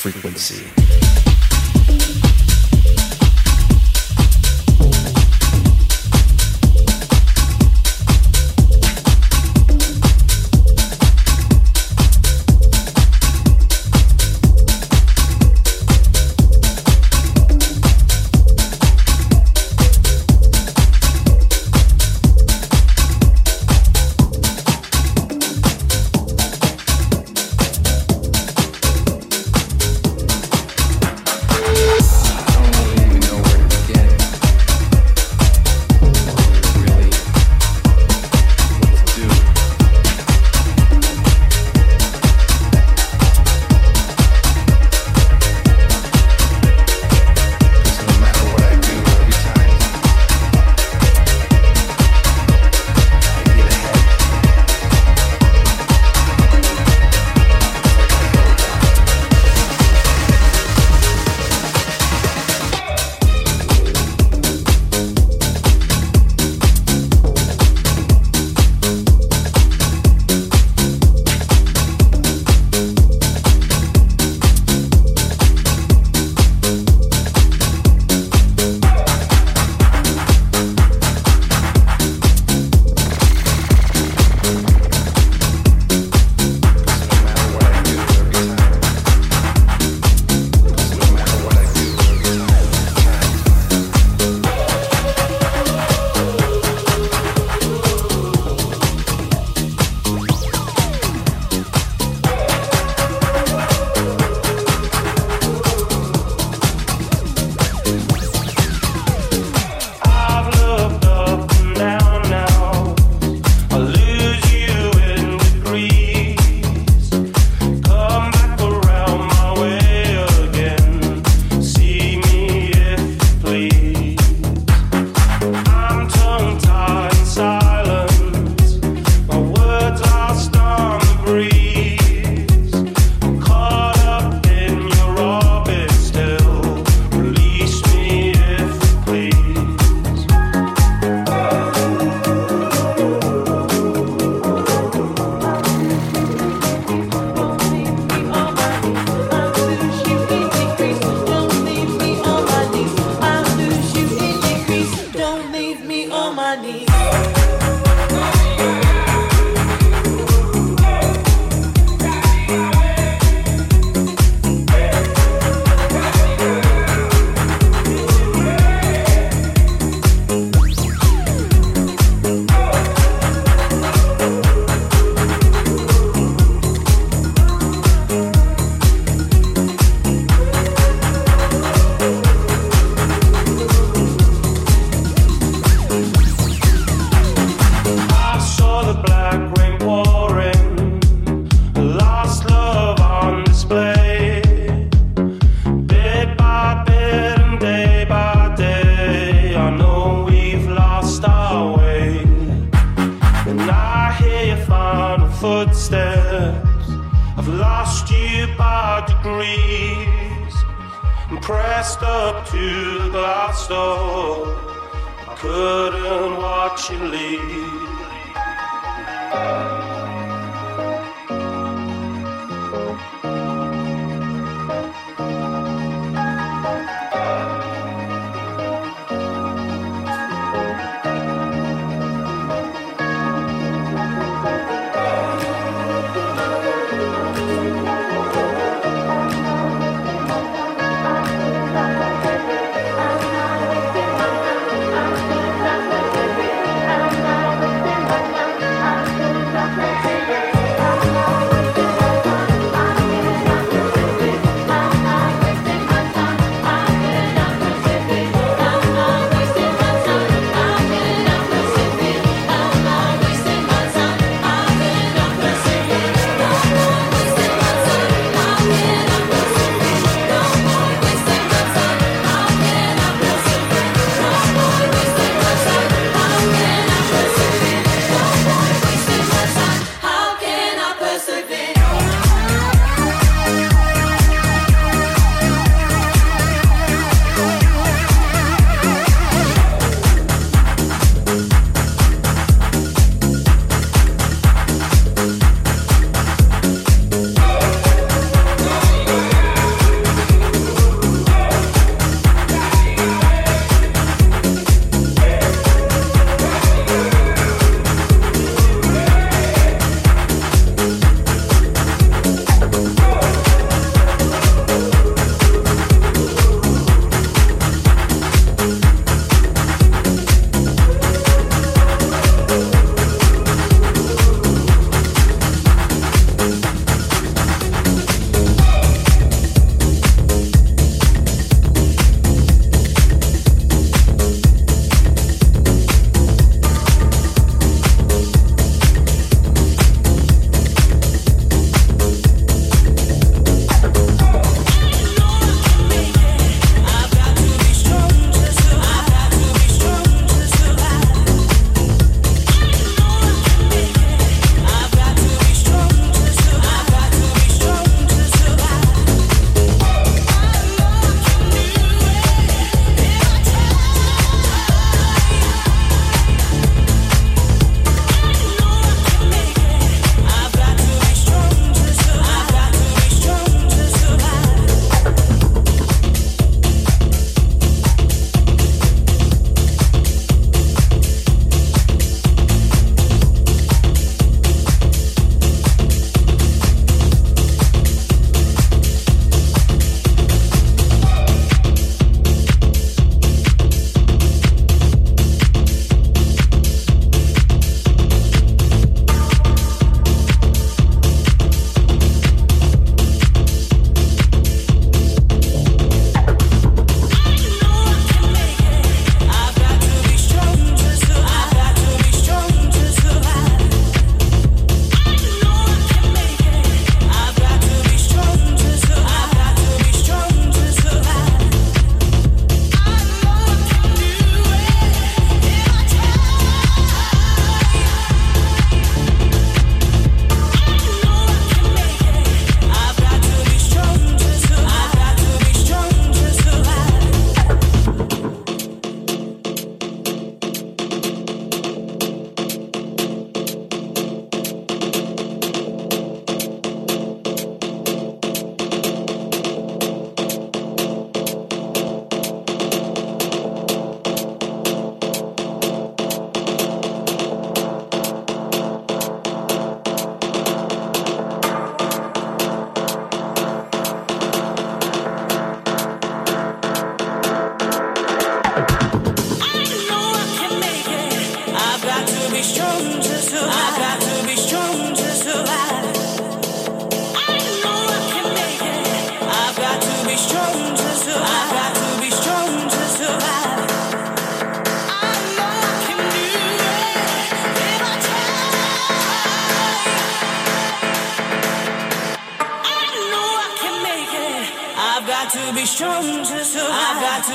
frequency.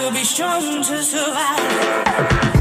will be strong to survive.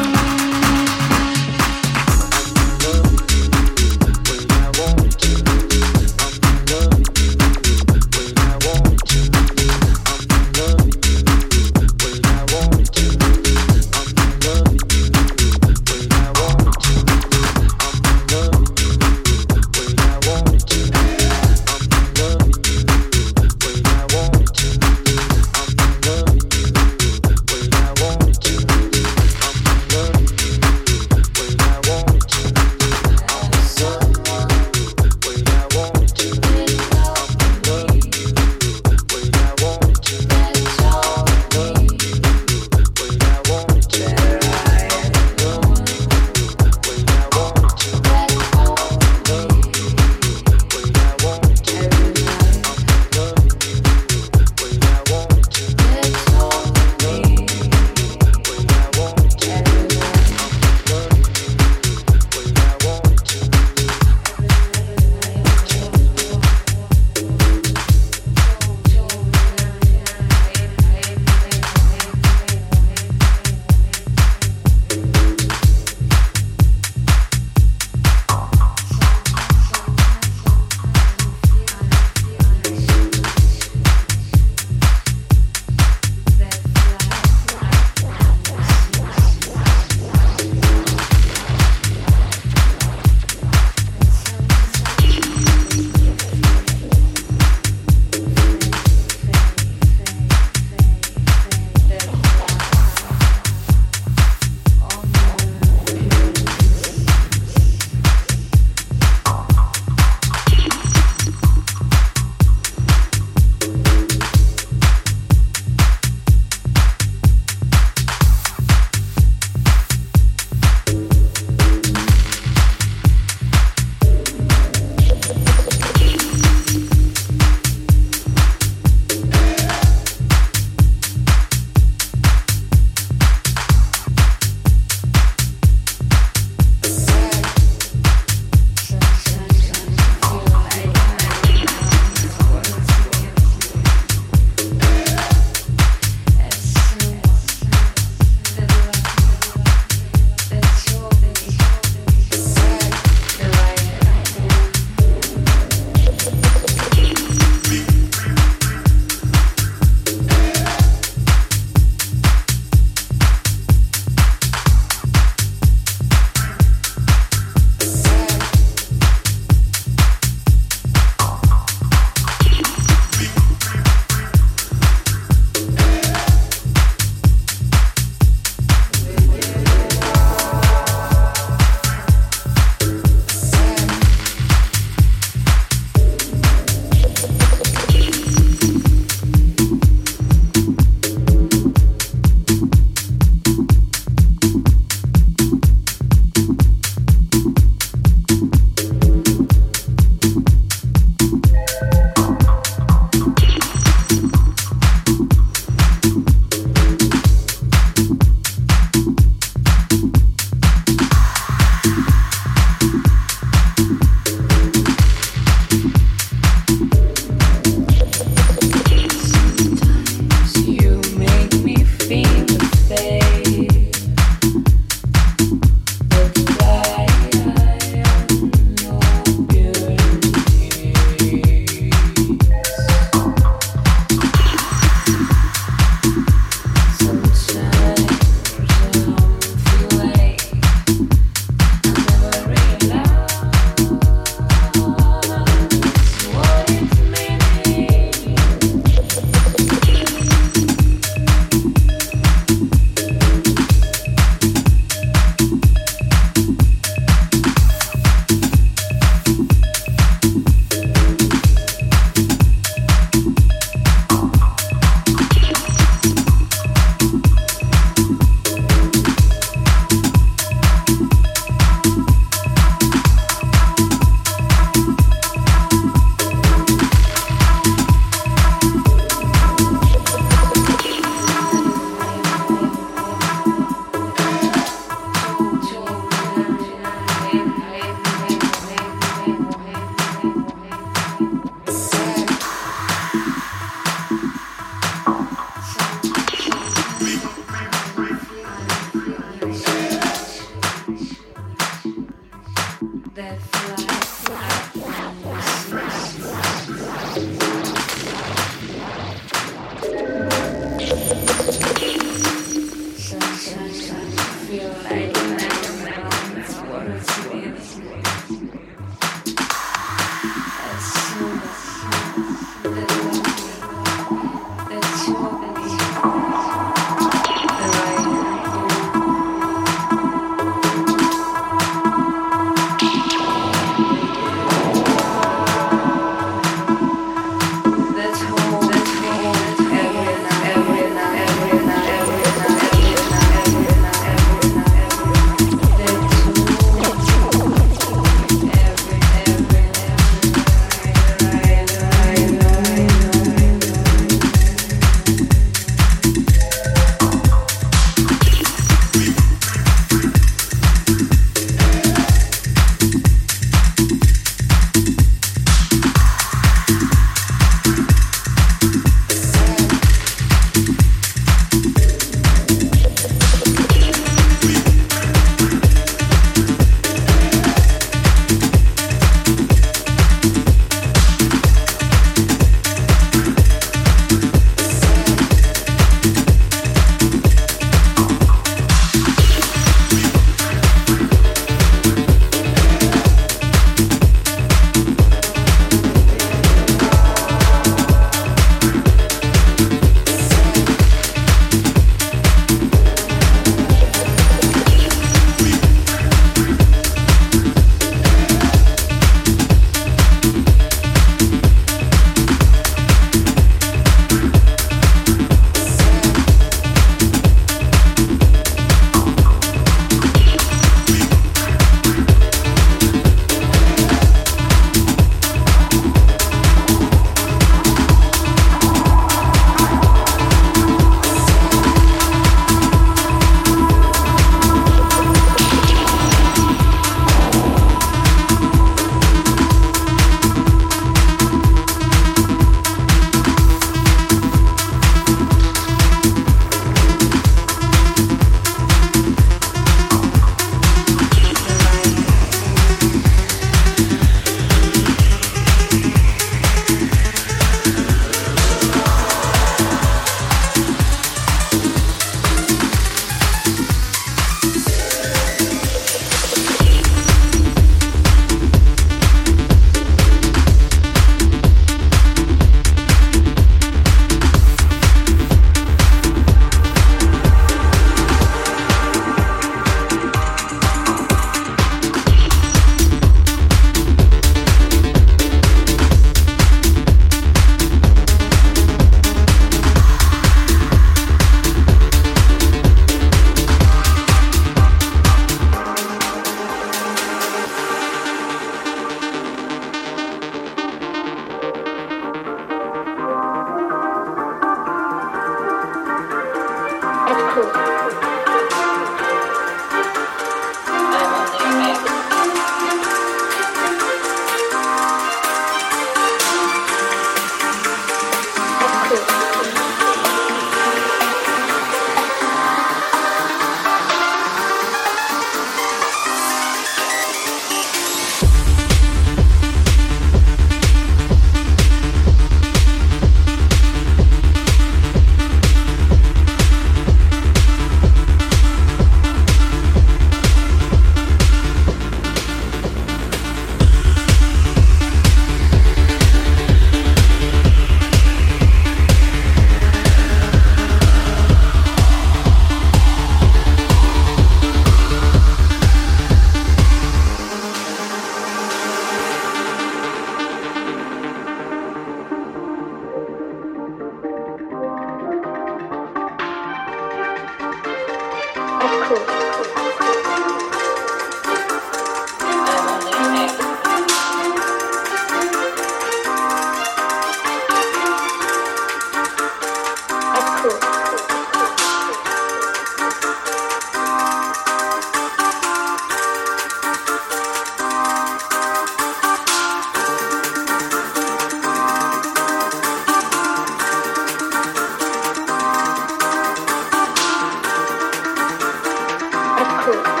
cool.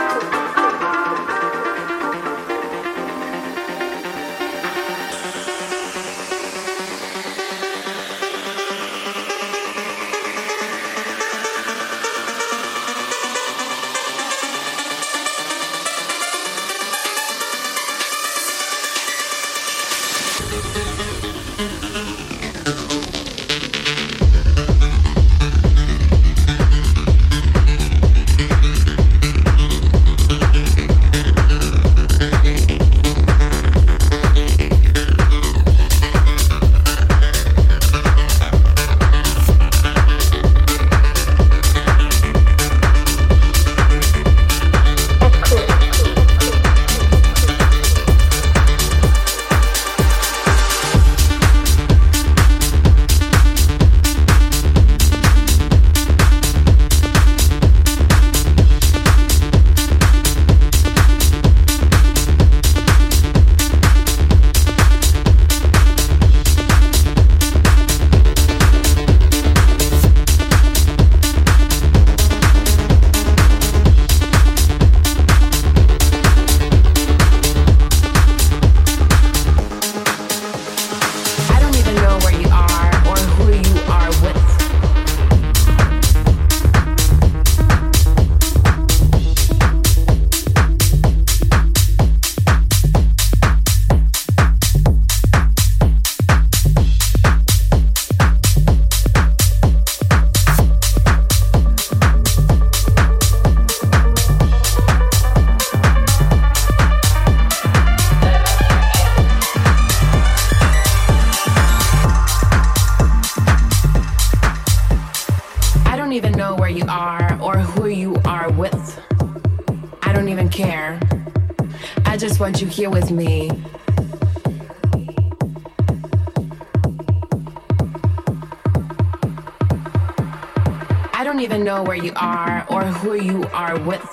Are with.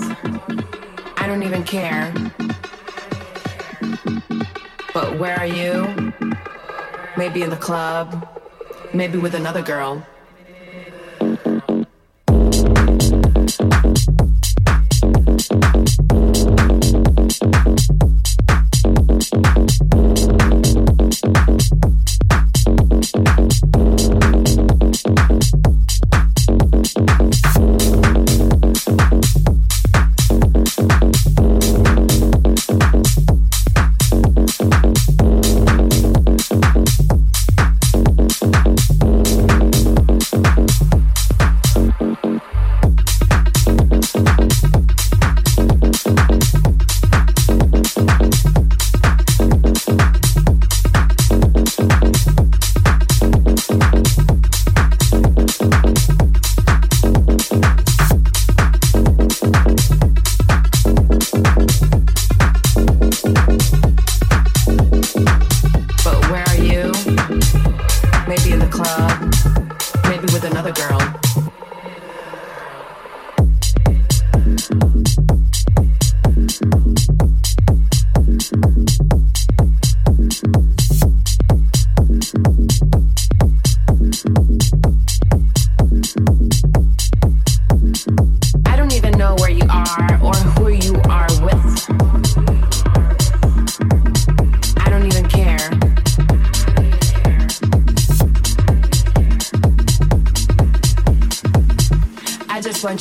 I don't even care. But where are you? Maybe in the club, maybe with another girl.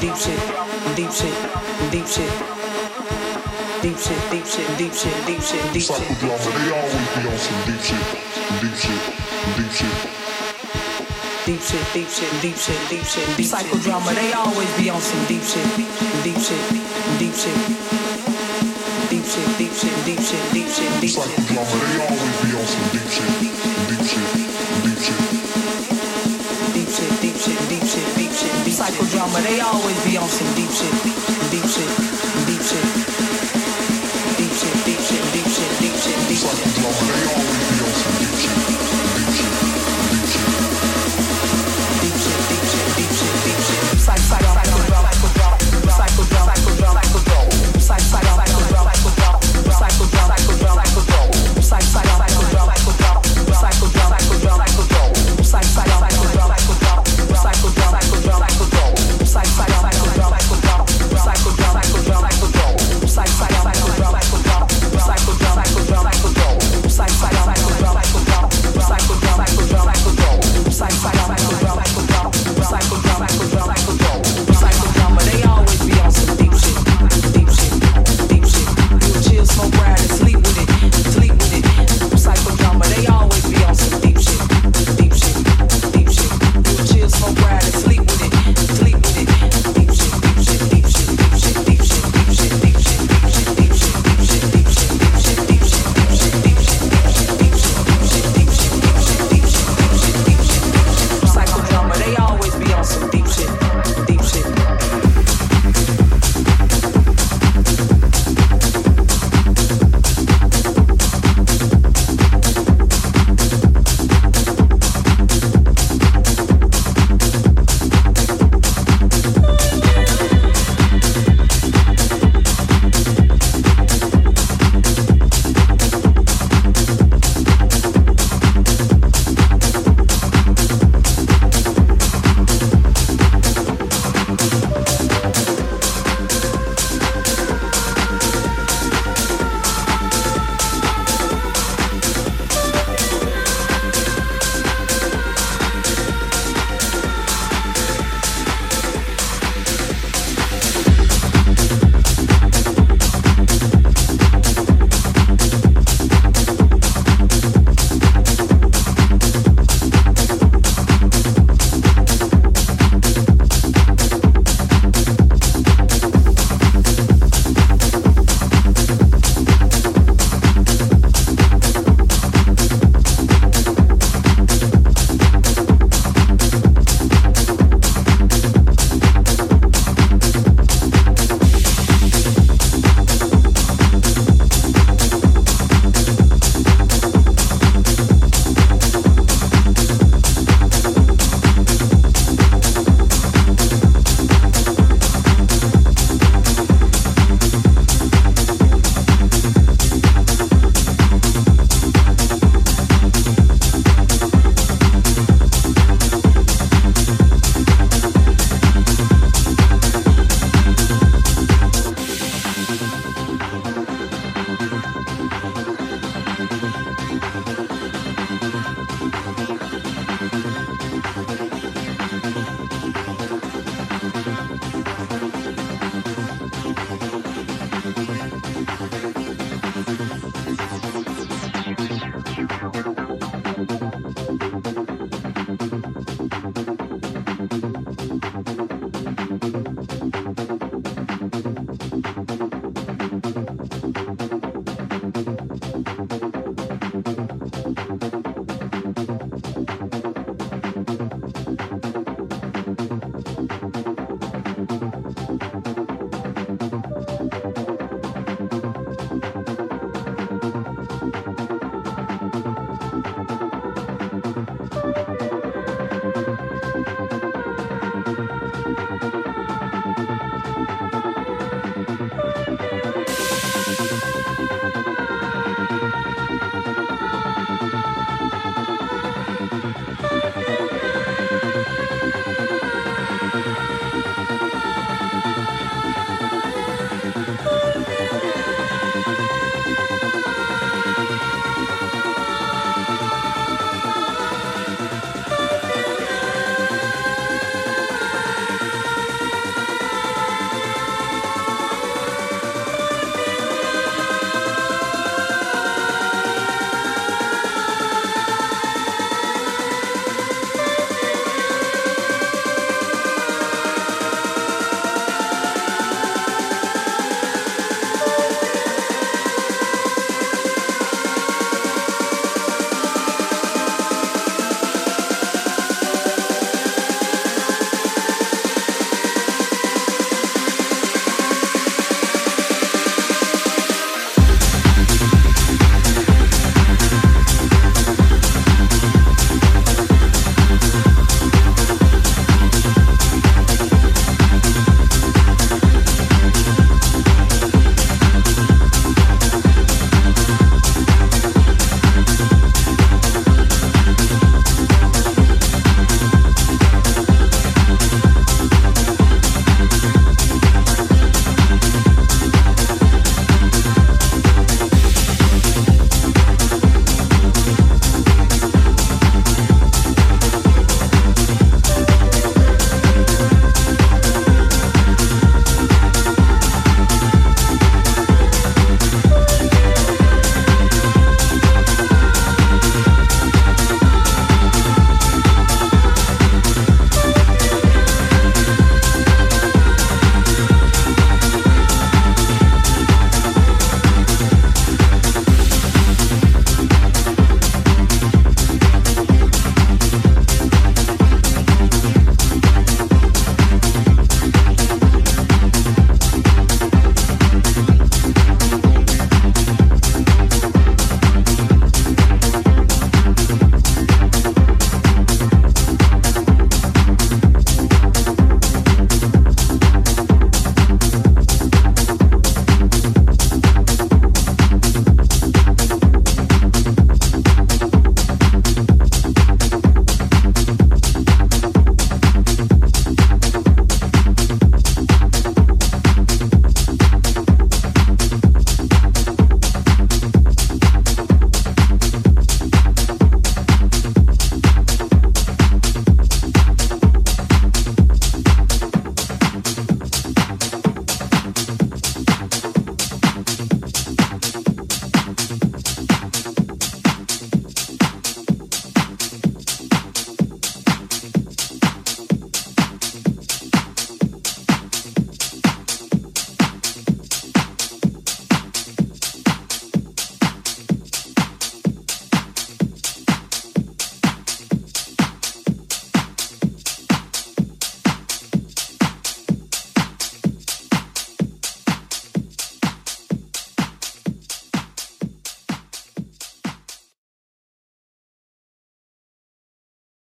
Deep shit, deep shit, deep shit. Deep shit, deep shit, deep shit, deep shit, deep shit. Psychodrama, they always be on some deep shit, deep shit, deep shit. Deep shit, deep shit, deep shit, deep shit, deep Psychodrama, they always be on some deep shit, deep shit, deep shit. Deep shit, deep shit, deep shit, deep shit, deep shit. Psychodrama, they always be on some deep shit, deep shit, deep shit. psychodrama, they always be on some deep shit.